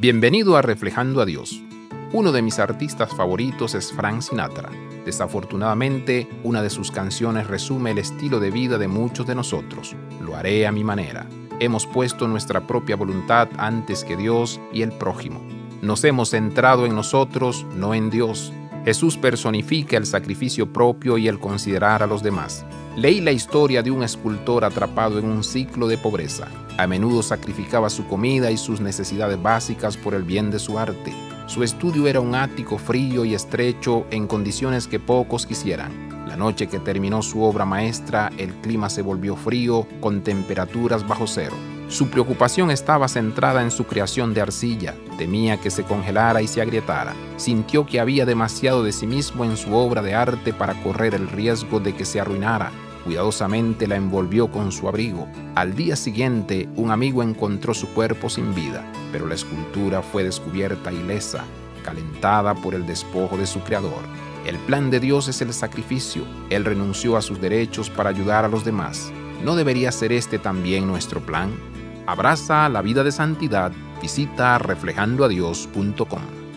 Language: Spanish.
Bienvenido a Reflejando a Dios. Uno de mis artistas favoritos es Frank Sinatra. Desafortunadamente, una de sus canciones resume el estilo de vida de muchos de nosotros. Lo haré a mi manera. Hemos puesto nuestra propia voluntad antes que Dios y el prójimo. Nos hemos centrado en nosotros, no en Dios. Jesús personifica el sacrificio propio y el considerar a los demás. Leí la historia de un escultor atrapado en un ciclo de pobreza. A menudo sacrificaba su comida y sus necesidades básicas por el bien de su arte. Su estudio era un ático frío y estrecho en condiciones que pocos quisieran. La noche que terminó su obra maestra, el clima se volvió frío, con temperaturas bajo cero. Su preocupación estaba centrada en su creación de arcilla, temía que se congelara y se agrietara. Sintió que había demasiado de sí mismo en su obra de arte para correr el riesgo de que se arruinara Cuidadosamente la envolvió con su abrigo. Al día siguiente, un amigo encontró su cuerpo sin vida, pero la escultura fue descubierta ilesa, calentada por el despojo de su creador. El plan de Dios es el sacrificio. Él renunció a sus derechos para ayudar a los demás. ¿No debería ser este también nuestro plan? Abraza la vida de santidad. Visita reflejandoadios.com.